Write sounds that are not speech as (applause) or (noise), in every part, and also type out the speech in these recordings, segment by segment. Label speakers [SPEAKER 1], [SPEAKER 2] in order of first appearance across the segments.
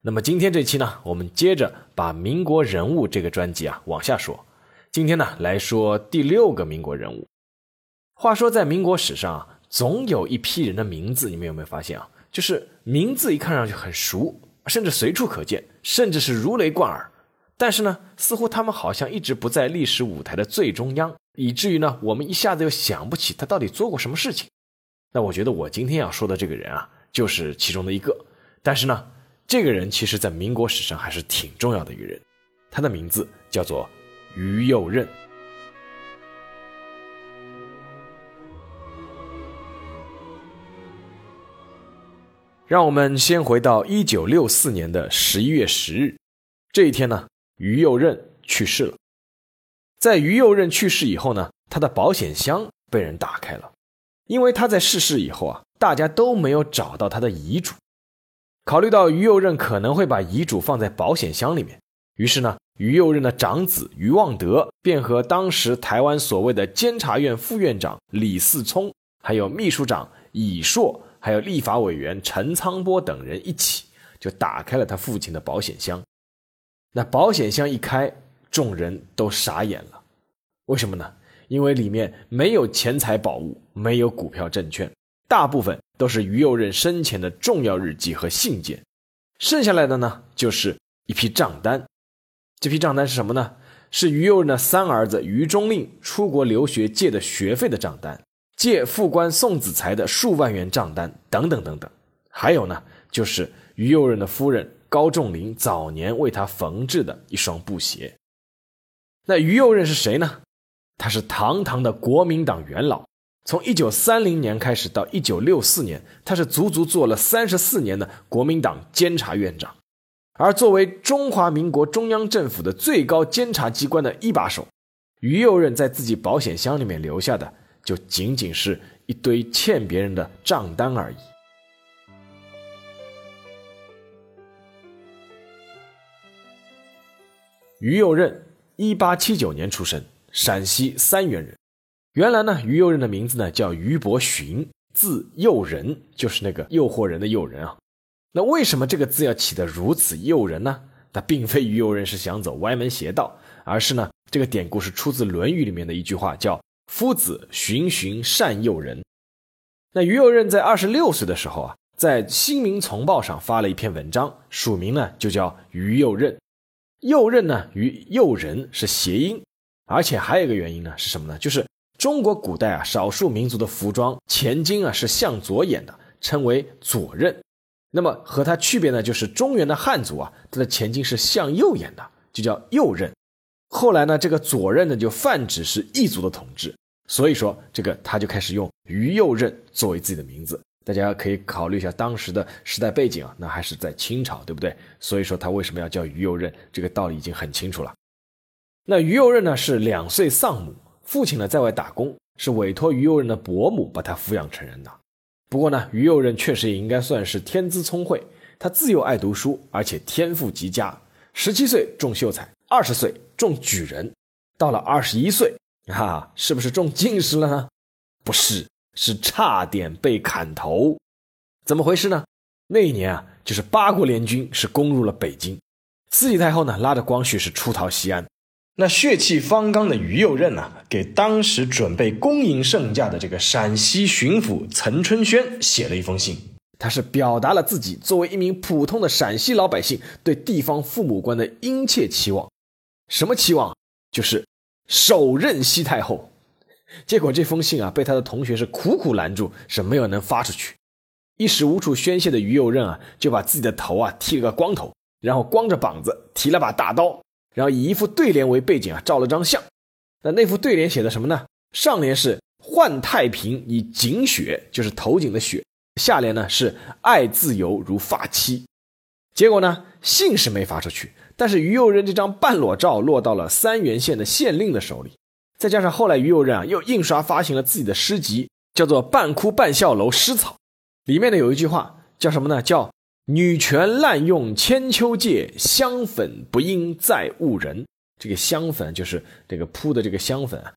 [SPEAKER 1] 那么今天这期呢，我们接着把民国人物这个专辑啊往下说。今天呢来说第六个民国人物。话说在民国史上啊，总有一批人的名字，你们有没有发现啊？就是名字一看上去很熟，甚至随处可见，甚至是如雷贯耳。但是呢，似乎他们好像一直不在历史舞台的最中央，以至于呢，我们一下子又想不起他到底做过什么事情。那我觉得我今天要说的这个人啊，就是其中的一个。但是呢，这个人其实在民国史上还是挺重要的一个人，他的名字叫做于右任。让我们先回到一九六四年的十一月十日，这一天呢，于右任去世了。在于右任去世以后呢，他的保险箱被人打开了。因为他在逝世以后啊，大家都没有找到他的遗嘱。考虑到于右任可能会把遗嘱放在保险箱里面，于是呢，于右任的长子于望德便和当时台湾所谓的监察院副院长李嗣聪，还有秘书长乙硕，还有立法委员陈仓波等人一起，就打开了他父亲的保险箱。那保险箱一开，众人都傻眼了。为什么呢？因为里面没有钱财宝物，没有股票证券，大部分都是于右任生前的重要日记和信件，剩下来的呢，就是一批账单。这批账单是什么呢？是于右任的三儿子于中令出国留学借的学费的账单，借副官宋子才的数万元账单，等等等等。还有呢，就是于右任的夫人高仲林早年为他缝制的一双布鞋。那于右任是谁呢？他是堂堂的国民党元老，从一九三零年开始到一九六四年，他是足足做了三十四年的国民党监察院长。而作为中华民国中央政府的最高监察机关的一把手，于右任在自己保险箱里面留下的，就仅仅是一堆欠别人的账单而已。于右任，一八七九年出生。陕西三原人，原来呢，于右任的名字呢叫于伯询，字诱人，就是那个诱惑人的诱人啊。那为什么这个字要起得如此诱人呢？他并非于右任是想走 (laughs) 歪门邪道，而是呢，这个典故是出自《论语》里面的一句话，叫“夫子循循善诱人”。那于右任在二十六岁的时候啊，在《新民丛报》上发了一篇文章，署名呢就叫于右任。右任呢与诱人是谐音。而且还有一个原因呢，是什么呢？就是中国古代啊，少数民族的服装前襟啊是向左掩的，称为左衽。那么和它区别呢，就是中原的汉族啊，它的前襟是向右掩的，就叫右衽。后来呢，这个左衽呢就泛指是异族的统治，所以说这个他就开始用于右衽作为自己的名字。大家可以考虑一下当时的时代背景啊，那还是在清朝，对不对？所以说他为什么要叫于右衽，这个道理已经很清楚了。那于右任呢是两岁丧母，父亲呢在外打工，是委托于右任的伯母把他抚养成人的。不过呢，于右任确实也应该算是天资聪慧，他自幼爱读书，而且天赋极佳。十七岁中秀才，二十岁中举人，到了二十一岁，哈，是不是中进士了呢？不是，是差点被砍头。怎么回事呢？那一年啊，就是八国联军是攻入了北京，慈禧太后呢拉着光绪是出逃西安。那血气方刚的于右任呢，给当时准备恭迎圣驾的这个陕西巡抚岑春轩写了一封信，他是表达了自己作为一名普通的陕西老百姓对地方父母官的殷切期望。什么期望？就是手刃西太后。结果这封信啊，被他的同学是苦苦拦住，是没有能发出去。一时无处宣泄的于右任啊，就把自己的头啊剃了个光头，然后光着膀子，提了把大刀。然后以一副对联为背景啊，照了张相。那那副对联写的什么呢？上联是“换太平以锦雪”，就是头颈的雪；下联呢是“爱自由如发妻”。结果呢，信是没发出去，但是于右任这张半裸照落到了三原县的县令的手里。再加上后来于右任啊又印刷发行了自己的诗集，叫做《半哭半笑楼诗草》，里面呢有一句话叫什么呢？叫“女权滥用千秋界，香粉不应再误人”。这个香粉就是这个铺的这个香粉啊。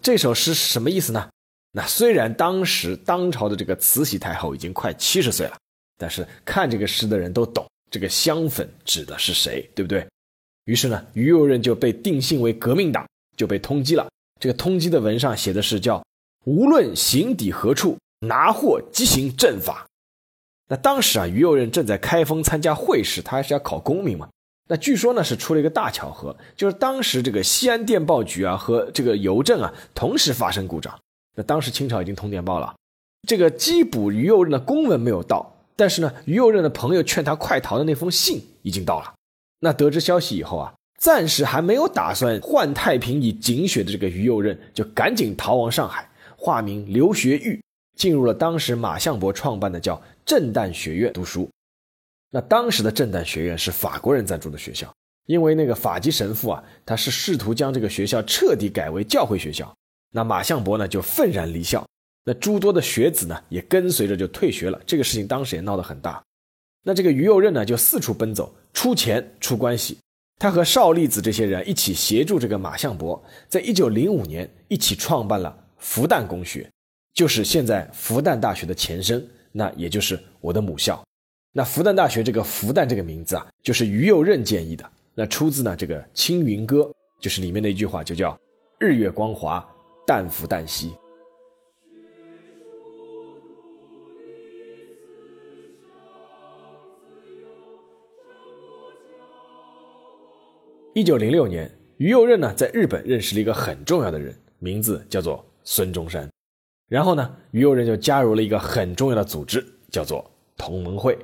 [SPEAKER 1] 这首诗是什么意思呢？那虽然当时当朝的这个慈禧太后已经快七十岁了，但是看这个诗的人都懂这个香粉指的是谁，对不对？于是呢，于右任就被定性为革命党，就被通缉了。这个通缉的文上写的是叫“无论行抵何处，拿货即行正法”。那当时啊，于右任正在开封参加会试，他还是要考功名嘛。那据说呢是出了一个大巧合，就是当时这个西安电报局啊和这个邮政啊同时发生故障。那当时清朝已经通电报了，这个缉捕于右任的公文没有到，但是呢，于右任的朋友劝他快逃的那封信已经到了。那得知消息以后啊。暂时还没有打算换太平以警雪的这个于右任，就赶紧逃往上海，化名刘学玉，进入了当时马相伯创办的叫震旦学院读书。那当时的震旦学院是法国人赞助的学校，因为那个法籍神父啊，他是试图将这个学校彻底改为教会学校。那马相伯呢就愤然离校，那诸多的学子呢也跟随着就退学了。这个事情当时也闹得很大。那这个于右任呢就四处奔走，出钱出关系。他和邵力子这些人一起协助这个马相伯，在一九零五年一起创办了复旦公学，就是现在复旦大学的前身，那也就是我的母校。那复旦大学这个复旦这个名字啊，就是于右任建议的，那出自呢这个《青云歌》，就是里面的一句话，就叫“日月光华，旦复旦兮”。一九零六年，于右任呢在日本认识了一个很重要的人，名字叫做孙中山。然后呢，于右任就加入了一个很重要的组织，叫做同盟会。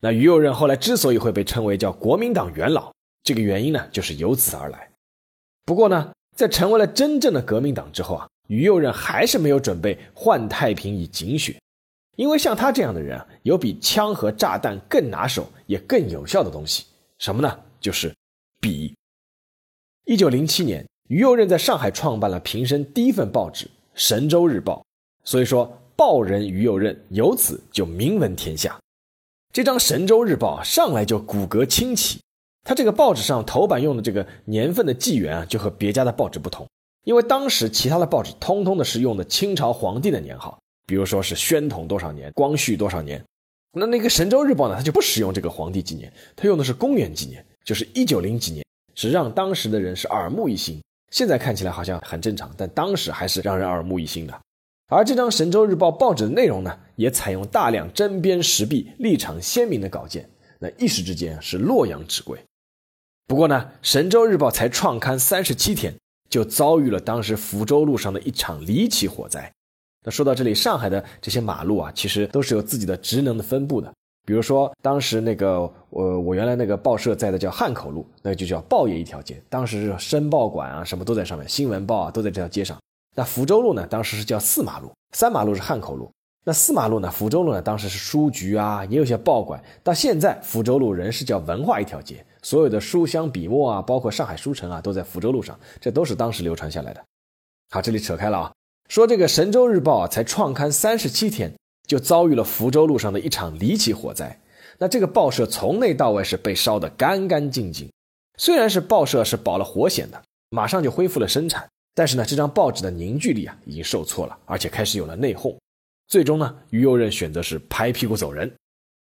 [SPEAKER 1] 那于右任后来之所以会被称为叫国民党元老，这个原因呢就是由此而来。不过呢，在成为了真正的革命党之后啊，于右任还是没有准备换太平以警血，因为像他这样的人啊，有比枪和炸弹更拿手也更有效的东西，什么呢？就是笔。一九零七年，于右任在上海创办了平生第一份报纸《神州日报》，所以说报人于右任由此就名闻天下。这张《神州日报》上来就骨骼清奇，它这个报纸上头版用的这个年份的纪元啊，就和别家的报纸不同，因为当时其他的报纸通通的是用的清朝皇帝的年号，比如说是宣统多少年、光绪多少年，那那个《神州日报》呢，它就不使用这个皇帝纪年，它用的是公元纪年，就是一九零几年。是让当时的人是耳目一新，现在看起来好像很正常，但当时还是让人耳目一新的。而这张《神州日报》报纸的内容呢，也采用大量针砭时弊、立场鲜明的稿件，那一时之间是洛阳纸贵。不过呢，《神州日报》才创刊三十七天，就遭遇了当时福州路上的一场离奇火灾。那说到这里，上海的这些马路啊，其实都是有自己的职能的分布的。比如说，当时那个我我原来那个报社在的叫汉口路，那就叫报业一条街。当时申报馆啊，什么都在上面，新闻报啊都在这条街上。那福州路呢，当时是叫四马路，三马路是汉口路。那四马路呢，福州路呢，当时是书局啊，也有些报馆。到现在，福州路仍是叫文化一条街，所有的书香笔墨啊，包括上海书城啊，都在福州路上，这都是当时流传下来的。好，这里扯开了啊，说这个《神州日报》啊，才创刊三十七天。就遭遇了福州路上的一场离奇火灾，那这个报社从内到外是被烧得干干净净。虽然是报社是保了火险的，马上就恢复了生产，但是呢，这张报纸的凝聚力啊已经受挫了，而且开始有了内讧。最终呢，于右任选择是拍屁股走人。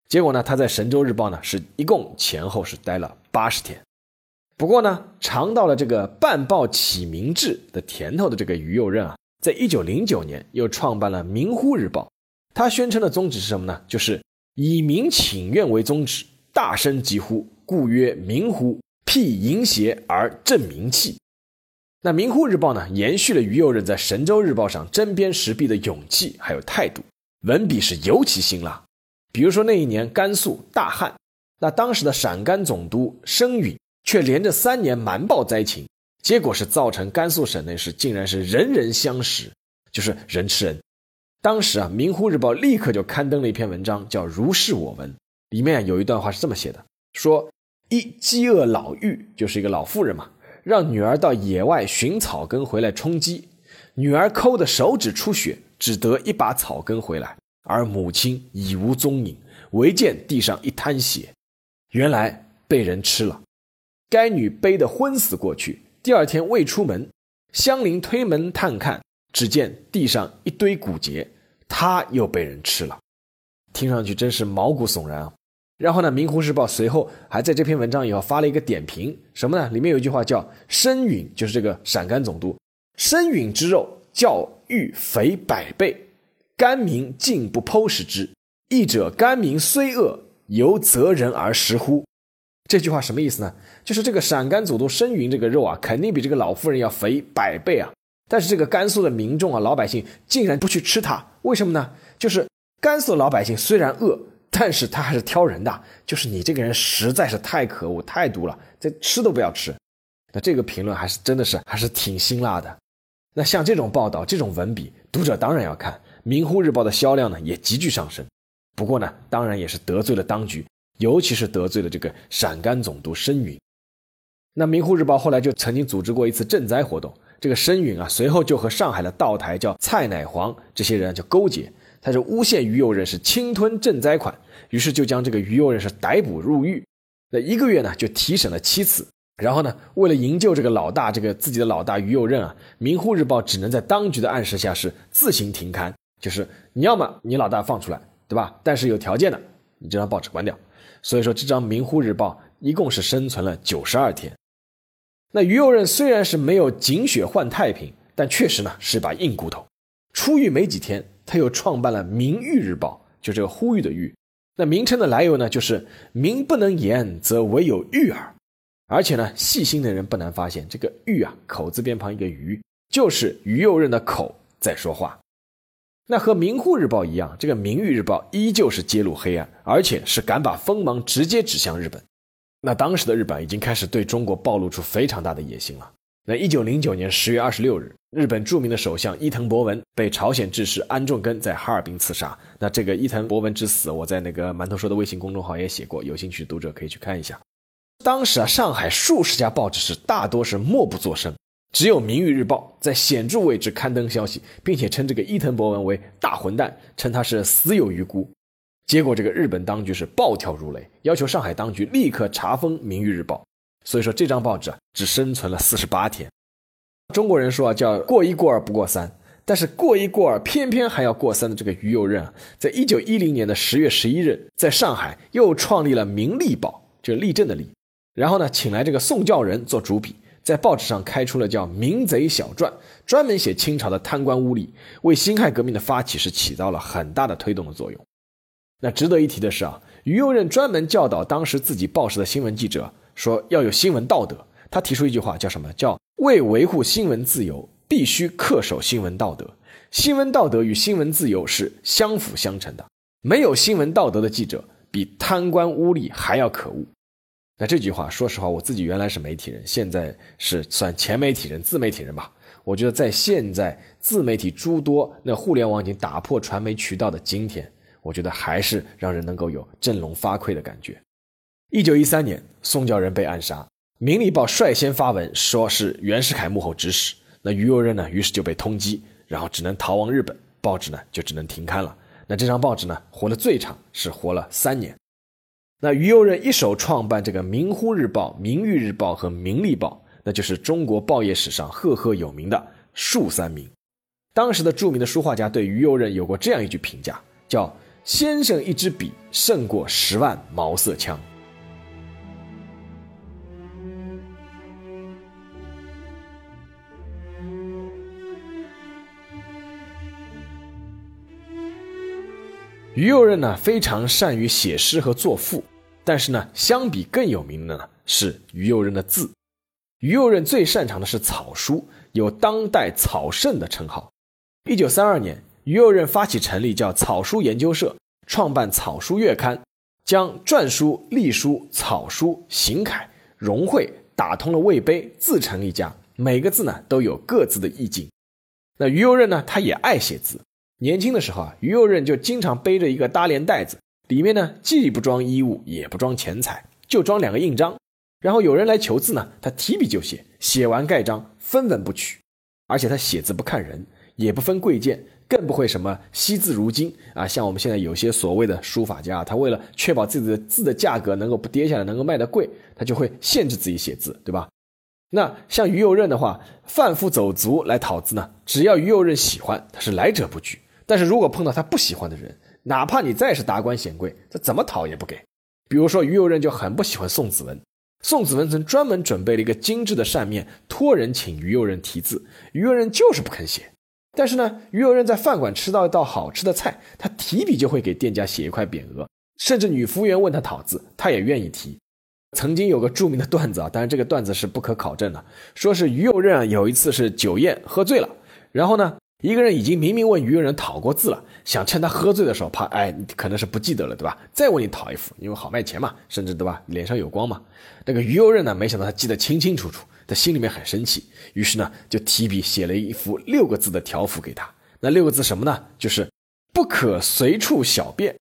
[SPEAKER 1] 结果呢，他在《神州日报》呢是一共前后是待了八十天。不过呢，尝到了这个办报启明志的甜头的这个于右任啊，在一九零九年又创办了《明呼日报》。他宣称的宗旨是什么呢？就是以民请愿为宗旨，大声疾呼，故曰民呼，辟淫邪而正民气。那《民呼日报》呢，延续了于右任在《神州日报》上针砭时弊的勇气还有态度，文笔是尤其辛辣。比如说那一年甘肃大旱，那当时的陕甘总督申允却连着三年瞒报灾情，结果是造成甘肃省内是竟然是人人相食，就是人吃人。当时啊，《明呼日报》立刻就刊登了一篇文章，叫《如是我闻》，里面有一段话是这么写的：说一饥饿老妪，就是一个老妇人嘛，让女儿到野外寻草根回来充饥，女儿抠的手指出血，只得一把草根回来，而母亲已无踪影，唯见地上一滩血，原来被人吃了。该女背得昏死过去，第二天未出门，乡邻推门探看，只见地上一堆骨节，她又被人吃了。听上去真是毛骨悚然啊！然后呢，《明湖日报》随后还在这篇文章以后发了一个点评，什么呢？里面有一句话叫“参允”，就是这个陕甘总督，参允之肉较玉肥百倍，甘民竟不剖食之。义者甘民虽恶，犹择人而食乎？这句话什么意思呢？就是这个陕甘总督参允这个肉啊，肯定比这个老妇人要肥百倍啊。但是这个甘肃的民众啊，老百姓竟然不去吃它，为什么呢？就是。甘肃老百姓虽然饿，但是他还是挑人的。就是你这个人实在是太可恶、太毒了，这吃都不要吃。那这个评论还是真的是还是挺辛辣的。那像这种报道、这种文笔，读者当然要看。《明湖日报》的销量呢也急剧上升。不过呢，当然也是得罪了当局，尤其是得罪了这个陕甘总督申允。那《明湖日报》后来就曾经组织过一次赈灾活动，这个申允啊，随后就和上海的道台叫蔡乃煌这些人就勾结。他是诬陷于右人是侵吞赈灾款，于是就将这个于右任是逮捕入狱。那一个月呢，就提审了七次。然后呢，为了营救这个老大，这个自己的老大于右任啊，《明湖日报》只能在当局的暗示下是自行停刊，就是你要么你老大放出来，对吧？但是有条件的，你这张报纸关掉。所以说，这张《明湖日报》一共是生存了九十二天。那于右任虽然是没有警血换太平，但确实呢是把硬骨头。出狱没几天。他又创办了《明喻日报》，就这个呼吁的吁。那名称的来由呢，就是“民不能言，则唯有喻耳”。而且呢，细心的人不难发现，这个“喻”啊，口字边旁一个“鱼”，就是于右任的口在说话。那和《明户日报》一样，这个《明誉日报》依旧是揭露黑暗，而且是敢把锋芒直接指向日本。那当时的日本已经开始对中国暴露出非常大的野心了。那一九零九年十月二十六日，日本著名的首相伊藤博文被朝鲜志士安重根在哈尔滨刺杀。那这个伊藤博文之死，我在那个馒头说的微信公众号也写过，有兴趣读者可以去看一下。当时啊，上海数十家报纸是大多是默不作声，只有《明誉日报》在显著位置刊登消息，并且称这个伊藤博文为大混蛋，称他是死有余辜。结果这个日本当局是暴跳如雷，要求上海当局立刻查封《明誉日报》。所以说这张报纸啊，只生存了四十八天。中国人说啊，叫过一过二不过三，但是过一过二偏偏还要过三的这个于右任啊，在一九一零年的十月十一日，在上海又创立了《明利报》，就立正的立，然后呢，请来这个宋教仁做主笔，在报纸上开出了叫《明贼小传》，专门写清朝的贪官污吏，为辛亥革命的发起是起到了很大的推动的作用。那值得一提的是啊，于右任专门教导当时自己报社的新闻记者。说要有新闻道德，他提出一句话叫什么？叫为维护新闻自由，必须恪守新闻道德。新闻道德与新闻自由是相辅相成的。没有新闻道德的记者，比贪官污吏还要可恶。那这句话，说实话，我自己原来是媒体人，现在是算前媒体人、自媒体人吧。我觉得在现在自媒体诸多，那互联网已经打破传媒渠道的今天，我觉得还是让人能够有振聋发聩的感觉。一九一三年，宋教仁被暗杀，《明利报》率先发文说是袁世凯幕后指使。那于右任呢，于是就被通缉，然后只能逃亡日本，报纸呢就只能停刊了。那这张报纸呢，活得最长是活了三年。那于右任一手创办这个《明乎日报》《明喻日报》和《明利报》，那就是中国报业史上赫赫有名的“数三明”。当时的著名的书画家对于右任有过这样一句评价，叫“先生一支笔胜过十万毛瑟枪”。于右任呢非常善于写诗和作赋，但是呢，相比更有名的呢是于右任的字。于右任最擅长的是草书，有当代草圣的称号。一九三二年，于右任发起成立叫草书研究社，创办草书月刊，将篆书、隶书、草书、行楷融汇，打通了魏碑，自成一家。每个字呢都有各自的意境。那于右任呢，他也爱写字。年轻的时候啊，于右任就经常背着一个搭连袋子，里面呢既不装衣物，也不装钱财，就装两个印章，然后有人来求字呢，他提笔就写，写完盖章，分文不取，而且他写字不看人，也不分贵贱，更不会什么惜字如金啊。像我们现在有些所谓的书法家，他为了确保自己的字的价格能够不跌下来，能够卖得贵，他就会限制自己写字，对吧？那像于右任的话，贩夫走卒来讨字呢，只要于右任喜欢，他是来者不拒。但是如果碰到他不喜欢的人，哪怕你再是达官显贵，他怎么讨也不给。比如说于右任就很不喜欢宋子文，宋子文曾专门准备了一个精致的扇面，托人请于右任题字，于右任就是不肯写。但是呢，于右任在饭馆吃到一道好吃的菜，他提笔就会给店家写一块匾额，甚至女服务员问他讨字，他也愿意提。曾经有个著名的段子啊，当然这个段子是不可考证的，说是于右任啊有一次是酒宴喝醉了，然后呢一个人已经明明问于右任讨过字了，想趁他喝醉的时候，怕哎可能是不记得了对吧？再问你讨一幅，因为好卖钱嘛，甚至对吧脸上有光嘛。那个于右任呢，没想到他记得清清楚楚，他心里面很生气，于是呢就提笔写了一幅六个字的条幅给他。那六个字什么呢？就是不可随处小便。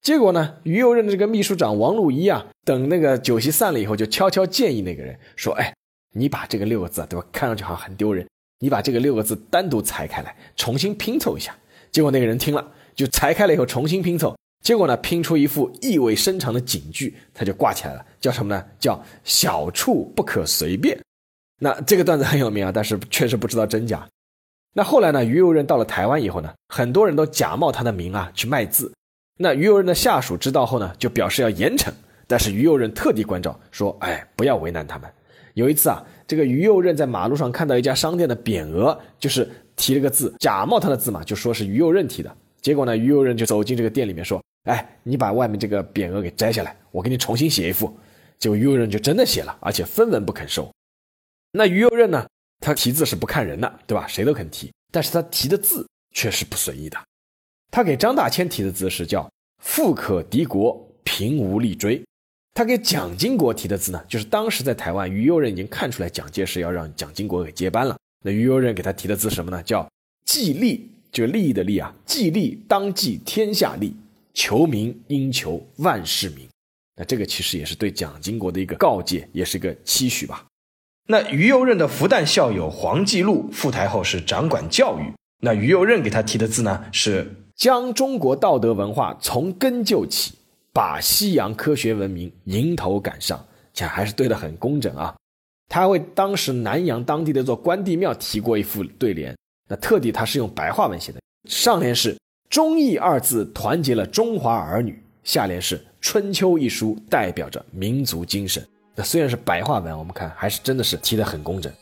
[SPEAKER 1] 结果呢，于右任的这个秘书长王路一啊，等那个酒席散了以后，就悄悄建议那个人说：“哎，你把这个六个字，对吧？看上去好像很丢人，你把这个六个字单独裁开来，重新拼凑一下。”结果那个人听了，就裁开了以后重新拼凑，结果呢，拼出一副意味深长的警句，他就挂起来了，叫什么呢？叫“小处不可随便”。那这个段子很有名啊，但是确实不知道真假。那后来呢，于右任到了台湾以后呢，很多人都假冒他的名啊去卖字。那于右任的下属知道后呢，就表示要严惩，但是于右任特地关照说：“哎，不要为难他们。”有一次啊，这个于右任在马路上看到一家商店的匾额，就是提了个字，假冒他的字嘛，就说是于右任提的。结果呢，于右任就走进这个店里面说：“哎，你把外面这个匾额给摘下来，我给你重新写一副。”结果于右任就真的写了，而且分文不肯收。那于右任呢，他题字是不看人的，对吧？谁都肯提，但是他提的字却是不随意的。他给张大千提的字是叫“富可敌国，贫无力追”。他给蒋经国提的字呢，就是当时在台湾，于右任已经看出来蒋介石要让蒋经国给接班了。那于右任给他提的字什么呢？叫“既利”，就利益的利啊，“既利当即天下利，求名应求万世名”。那这个其实也是对蒋经国的一个告诫，也是一个期许吧。那于右任的复旦校友黄继禄赴台后是掌管教育，那于右任给他提的字呢是。将中国道德文化从根救起，把西洋科学文明迎头赶上，这还是对的很工整啊。他为当时南阳当地的一座关帝庙提过一副对联，那特地他是用白话文写的，上联是“忠义”二字团结了中华儿女，下联是“春秋”一书代表着民族精神。那虽然是白话文，我们看还是真的是提的很工整。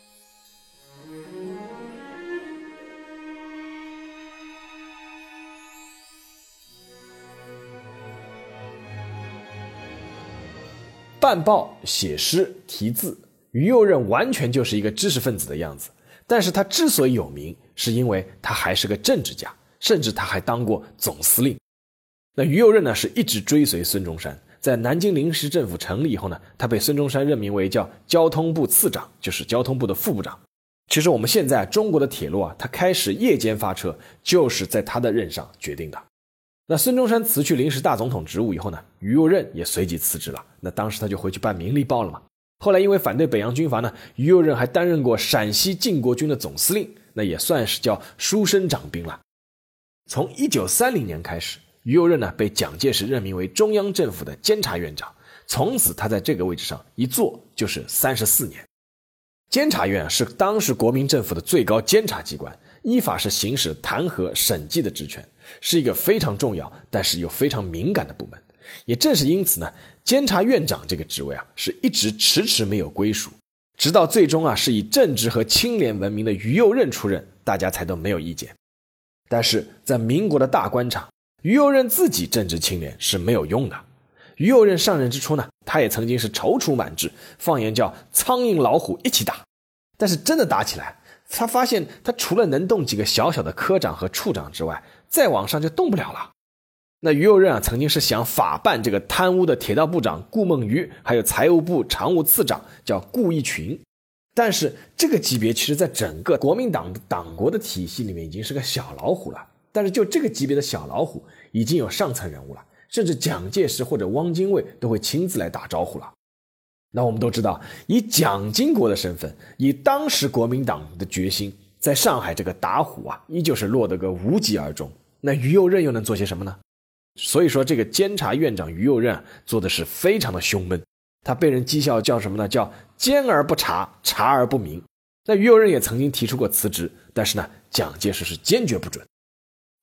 [SPEAKER 1] 办报、写诗、题字，于右任完全就是一个知识分子的样子。但是他之所以有名，是因为他还是个政治家，甚至他还当过总司令。那于右任呢，是一直追随孙中山。在南京临时政府成立以后呢，他被孙中山任命为叫交通部次长，就是交通部的副部长。其实我们现在中国的铁路啊，它开始夜间发车，就是在他的任上决定的。那孙中山辞去临时大总统职务以后呢，于右任也随即辞职了。那当时他就回去办《明利报》了嘛。后来因为反对北洋军阀呢，于右任还担任过陕西靖国军的总司令，那也算是叫书生长兵了。从一九三零年开始，于右任呢被蒋介石任命为中央政府的监察院长，从此他在这个位置上一坐就是三十四年。监察院是当时国民政府的最高监察机关，依法是行使弹劾审计的职权。是一个非常重要，但是又非常敏感的部门。也正是因此呢，监察院长这个职位啊，是一直迟迟没有归属，直到最终啊，是以正直和清廉闻名的于右任出任，大家才都没有意见。但是在民国的大官场，于右任自己正直清廉是没有用的。于右任上任之初呢，他也曾经是踌躇满志，放言叫苍蝇老虎一起打。但是真的打起来，他发现他除了能动几个小小的科长和处长之外，再往上就动不了了。那于右任啊，曾经是想法办这个贪污的铁道部长顾梦渔，还有财务部常务次长叫顾一群，但是这个级别其实在整个国民党的党国的体系里面已经是个小老虎了。但是就这个级别的小老虎，已经有上层人物了，甚至蒋介石或者汪精卫都会亲自来打招呼了。那我们都知道，以蒋经国的身份，以当时国民党的决心，在上海这个打虎啊，依旧是落得个无疾而终。那于右任又能做些什么呢？所以说，这个监察院长于右任做的是非常的凶闷，他被人讥笑叫什么呢？叫监而不察，察而不明。那于右任也曾经提出过辞职，但是呢，蒋介石是坚决不准。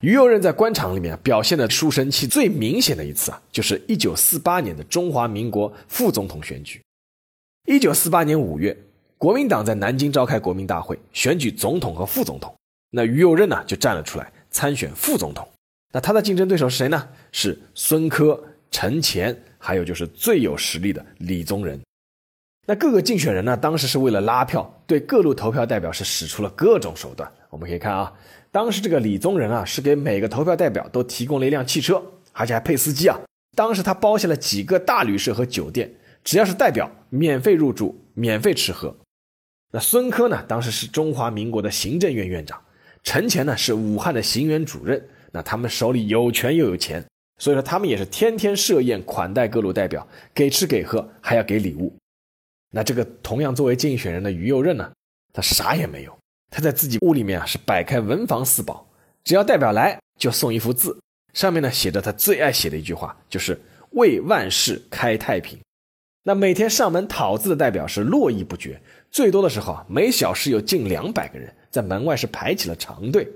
[SPEAKER 1] 于右任在官场里面表现的书生气最明显的一次啊，就是一九四八年的中华民国副总统选举。一九四八年五月，国民党在南京召开国民大会，选举总统和副总统。那于右任呢，就站了出来参选副总统。那他的竞争对手是谁呢？是孙科、陈前，还有就是最有实力的李宗仁。那各个竞选人呢，当时是为了拉票，对各路投票代表是使出了各种手段。我们可以看啊。当时这个李宗仁啊，是给每个投票代表都提供了一辆汽车，而且还配司机啊。当时他包下了几个大旅社和酒店，只要是代表，免费入住，免费吃喝。那孙科呢，当时是中华民国的行政院院长，陈乾呢是武汉的行员主任。那他们手里有权又有钱，所以说他们也是天天设宴款待各路代表，给吃给喝，还要给礼物。那这个同样作为竞选人的于右任呢，他啥也没有。他在自己屋里面啊，是摆开文房四宝，只要代表来就送一幅字，上面呢写着他最爱写的一句话，就是为万事开太平。那每天上门讨字的代表是络绎不绝，最多的时候啊，每小时有近两百个人在门外是排起了长队。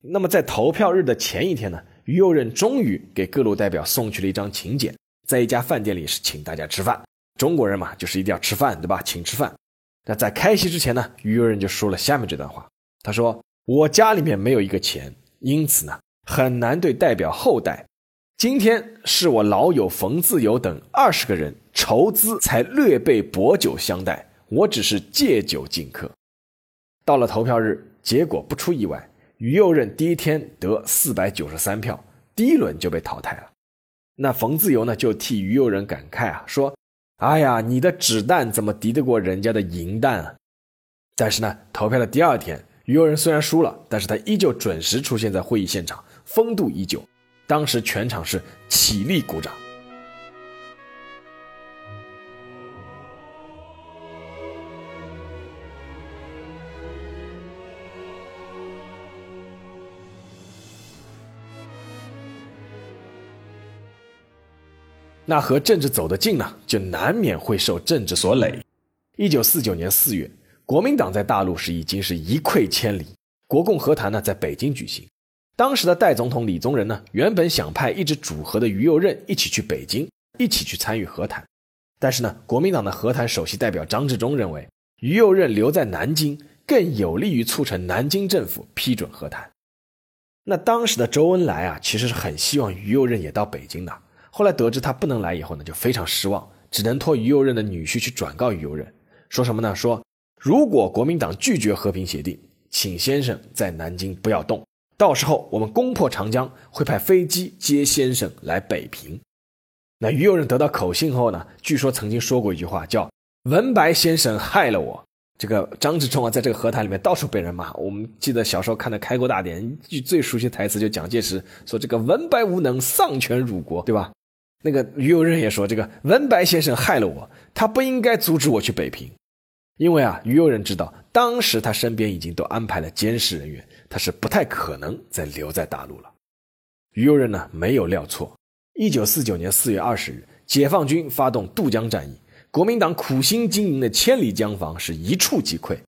[SPEAKER 1] 那么在投票日的前一天呢，于右任终于给各路代表送去了一张请柬，在一家饭店里是请大家吃饭。中国人嘛，就是一定要吃饭，对吧？请吃饭。那在开席之前呢，于右任就说了下面这段话。他说：“我家里面没有一个钱，因此呢，很难对代表厚待。今天是我老友冯自由等二十个人筹资，才略备薄酒相待。我只是借酒敬客。到了投票日，结果不出意外，于右任第一天得四百九十三票，第一轮就被淘汰了。那冯自由呢，就替于右任感慨啊，说。”哎呀，你的纸弹怎么敌得过人家的银弹啊？但是呢，投票的第二天，于右任虽然输了，但是他依旧准时出现在会议现场，风度依旧。当时全场是起立鼓掌。那和政治走得近呢，就难免会受政治所累。一九四九年四月，国民党在大陆时已经是一溃千里。国共和谈呢，在北京举行。当时的代总统李宗仁呢，原本想派一直主和的于右任一起去北京，一起去参与和谈。但是呢，国民党的和谈首席代表张治中认为，于右任留在南京更有利于促成南京政府批准和谈。那当时的周恩来啊，其实是很希望于右任也到北京的。后来得知他不能来以后呢，就非常失望，只能托于右任的女婿去转告于右任，说什么呢？说如果国民党拒绝和平协定，请先生在南京不要动，到时候我们攻破长江，会派飞机接先生来北平。那于右任得到口信后呢，据说曾经说过一句话，叫“文白先生害了我”。这个张治中啊，在这个和谈里面到处被人骂。我们记得小时候看的《开国大典》，一句最熟悉的台词就蒋介石说：“这个文白无能，丧权辱国，对吧？”那个于右任也说：“这个文白先生害了我，他不应该阻止我去北平，因为啊，于右任知道当时他身边已经都安排了监视人员，他是不太可能再留在大陆了。”于右任呢没有料错，一九四九年四月二十日，解放军发动渡江战役，国民党苦心经营的千里江防是一触即溃。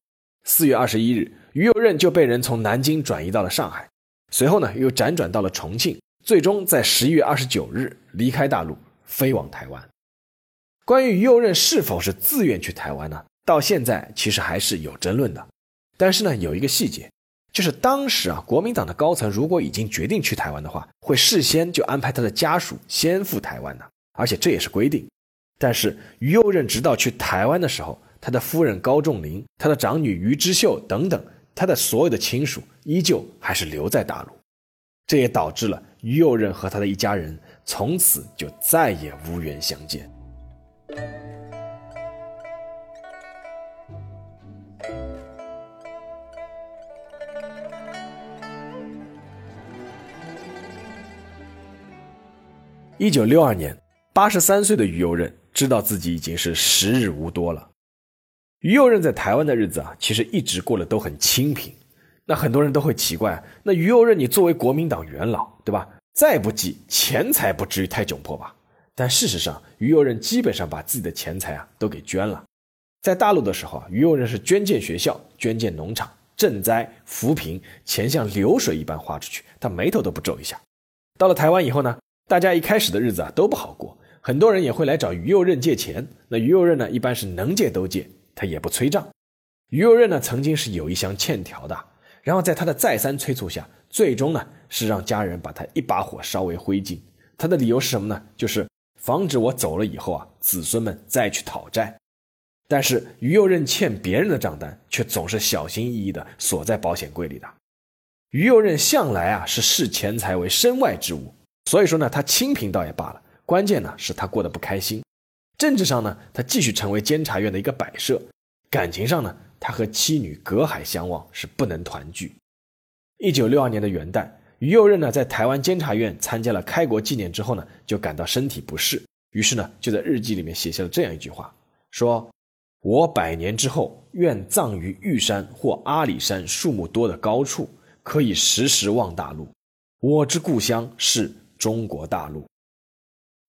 [SPEAKER 1] 四月二十一日，于右任就被人从南京转移到了上海，随后呢又辗转到了重庆。最终在十一月二十九日离开大陆，飞往台湾。关于于右任是否是自愿去台湾呢？到现在其实还是有争论的。但是呢，有一个细节，就是当时啊，国民党的高层如果已经决定去台湾的话，会事先就安排他的家属先赴台湾的，而且这也是规定。但是于右任直到去台湾的时候，他的夫人高仲林、他的长女于之秀等等，他的所有的亲属依旧还是留在大陆。这也导致了于右任和他的一家人从此就再也无缘相见。一九六二年，八十三岁的于右任知道自己已经是时日无多了。于右任在台湾的日子啊，其实一直过得都很清贫。那很多人都会奇怪，那于右任你作为国民党元老，对吧？再不济，钱财不至于太窘迫吧？但事实上，于右任基本上把自己的钱财啊都给捐了。在大陆的时候啊，于右任是捐建学校、捐建农场、赈灾扶贫，钱像流水一般花出去，他眉头都不皱一下。到了台湾以后呢？大家一开始的日子啊都不好过，很多人也会来找于右任借钱。那于右任呢，一般是能借都借，他也不催账。于右任呢，曾经是有一箱欠条的，然后在他的再三催促下，最终呢是让家人把他一把火烧为灰烬。他的理由是什么呢？就是防止我走了以后啊，子孙们再去讨债。但是于右任欠别人的账单，却总是小心翼翼地锁在保险柜里的。于右任向来啊是视钱财为身外之物。所以说呢，他清贫倒也罢了，关键呢是他过得不开心。政治上呢，他继续成为监察院的一个摆设；感情上呢，他和妻女隔海相望，是不能团聚。一九六二年的元旦，于右任呢在台湾监察院参加了开国纪念之后呢，就感到身体不适，于是呢就在日记里面写下了这样一句话：说我百年之后，愿葬于玉山或阿里山树木多的高处，可以时时望大陆。我之故乡是。中国大陆。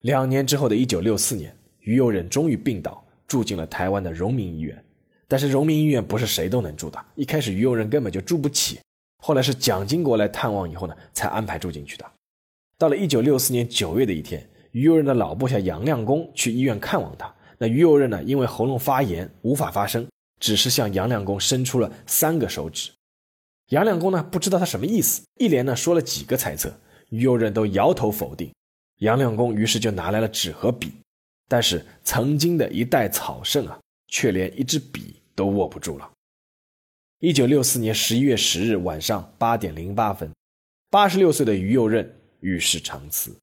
[SPEAKER 1] 两年之后的一九六四年，于右任终于病倒，住进了台湾的荣民医院。但是荣民医院不是谁都能住的，一开始于右任根本就住不起。后来是蒋经国来探望以后呢，才安排住进去的。到了一九六四年九月的一天，于右任的老部下杨亮公去医院看望他。那于右任呢，因为喉咙发炎无法发声，只是向杨亮公伸出了三个手指。杨亮公呢，不知道他什么意思，一连呢说了几个猜测。于右任都摇头否定，杨亮公于是就拿来了纸和笔，但是曾经的一代草圣啊，却连一支笔都握不住了。一九六四年十一月十日晚上八点零八分，八十六岁的于右任与世长辞，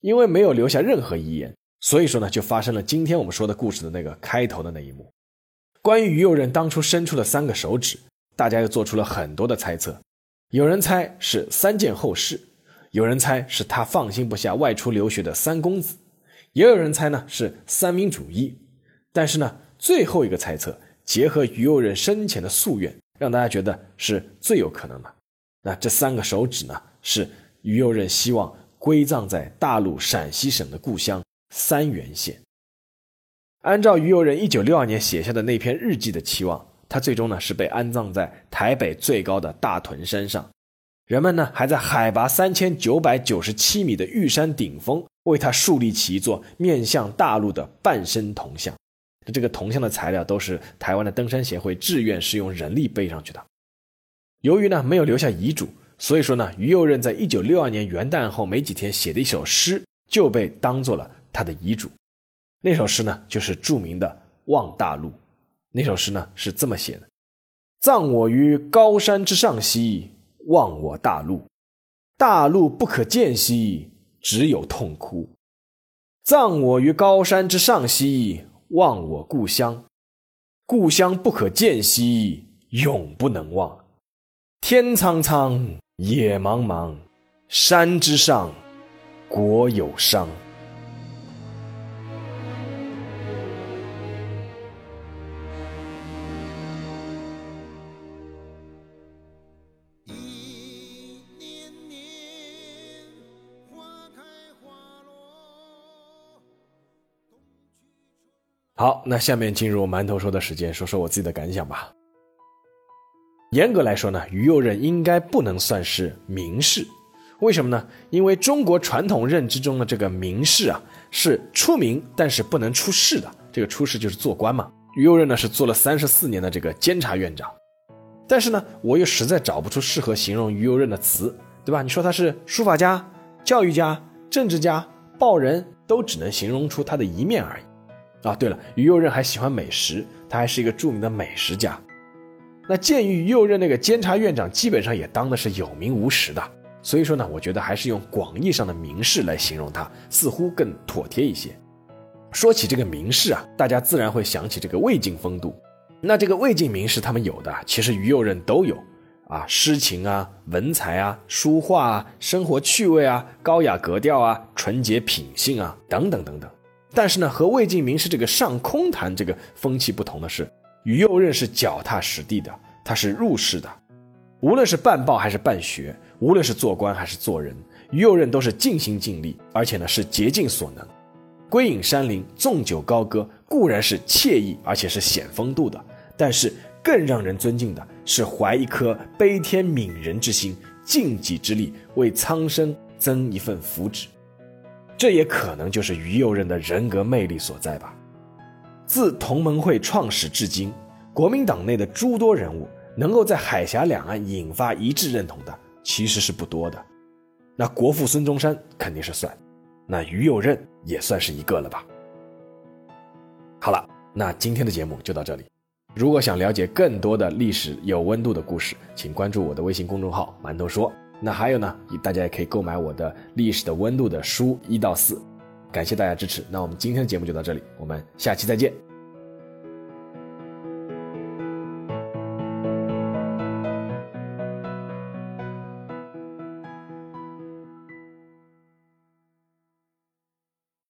[SPEAKER 1] 因为没有留下任何遗言，所以说呢，就发生了今天我们说的故事的那个开头的那一幕。关于于右任当初伸出的三个手指，大家又做出了很多的猜测，有人猜是三件后事。有人猜是他放心不下外出留学的三公子，也有人猜呢是三民主义，但是呢最后一个猜测结合于右任生前的夙愿，让大家觉得是最有可能的。那这三个手指呢是于右任希望归葬在大陆陕西省的故乡三原县。按照于右任一九六二年写下的那篇日记的期望，他最终呢是被安葬在台北最高的大屯山上。人们呢还在海拔三千九百九十七米的玉山顶峰为他树立起一座面向大陆的半身铜像。这个铜像的材料都是台湾的登山协会志愿是用人力背上去的。由于呢没有留下遗嘱，所以说呢于右任在一九六二年元旦后没几天写的一首诗就被当做了他的遗嘱。那首诗呢就是著名的《望大陆》。那首诗呢是这么写的：葬我于高山之上兮。望我大陆，大陆不可见兮，只有痛哭。葬我于高山之上兮，望我故乡，故乡不可见兮，永不能忘。天苍苍，野茫茫，山之上，国有殇。好，那下面进入馒头说的时间，说说我自己的感想吧。严格来说呢，于右任应该不能算是名士，为什么呢？因为中国传统认知中的这个名士啊，是出名但是不能出仕的。这个出仕就是做官嘛。于右任呢是做了三十四年的这个监察院长，但是呢，我又实在找不出适合形容于右任的词，对吧？你说他是书法家、教育家、政治家、报人，都只能形容出他的一面而已。啊，对了，于右任还喜欢美食，他还是一个著名的美食家。那鉴于于右任那个监察院长基本上也当的是有名无实的，所以说呢，我觉得还是用广义上的名士来形容他，似乎更妥帖一些。说起这个名士啊，大家自然会想起这个魏晋风度。那这个魏晋名士他们有的，其实于右任都有啊，诗情啊，文采啊，书画啊，生活趣味啊，高雅格调啊，纯洁品性啊，等等等等。但是呢，和魏晋名士这个上空谈这个风气不同的是，于右任是脚踏实地的，他是入世的。无论是办报还是办学，无论是做官还是做人，于右任都是尽心尽力，而且呢是竭尽所能。归隐山林，纵酒高歌，固然是惬意，而且是显风度的。但是更让人尊敬的是怀一颗悲天悯人之心，尽己之力为苍生增一份福祉。这也可能就是于右任的人格魅力所在吧。自同盟会创始至今，国民党内的诸多人物能够在海峡两岸引发一致认同的，其实是不多的。那国父孙中山肯定是算，那于右任也算是一个了吧。好了，那今天的节目就到这里。如果想了解更多的历史有温度的故事，请关注我的微信公众号“馒头说”。那还有呢，大家也可以购买我的《历史的温度》的书一到四，感谢大家支持。那我们今天的节目就到这里，我们下期再见。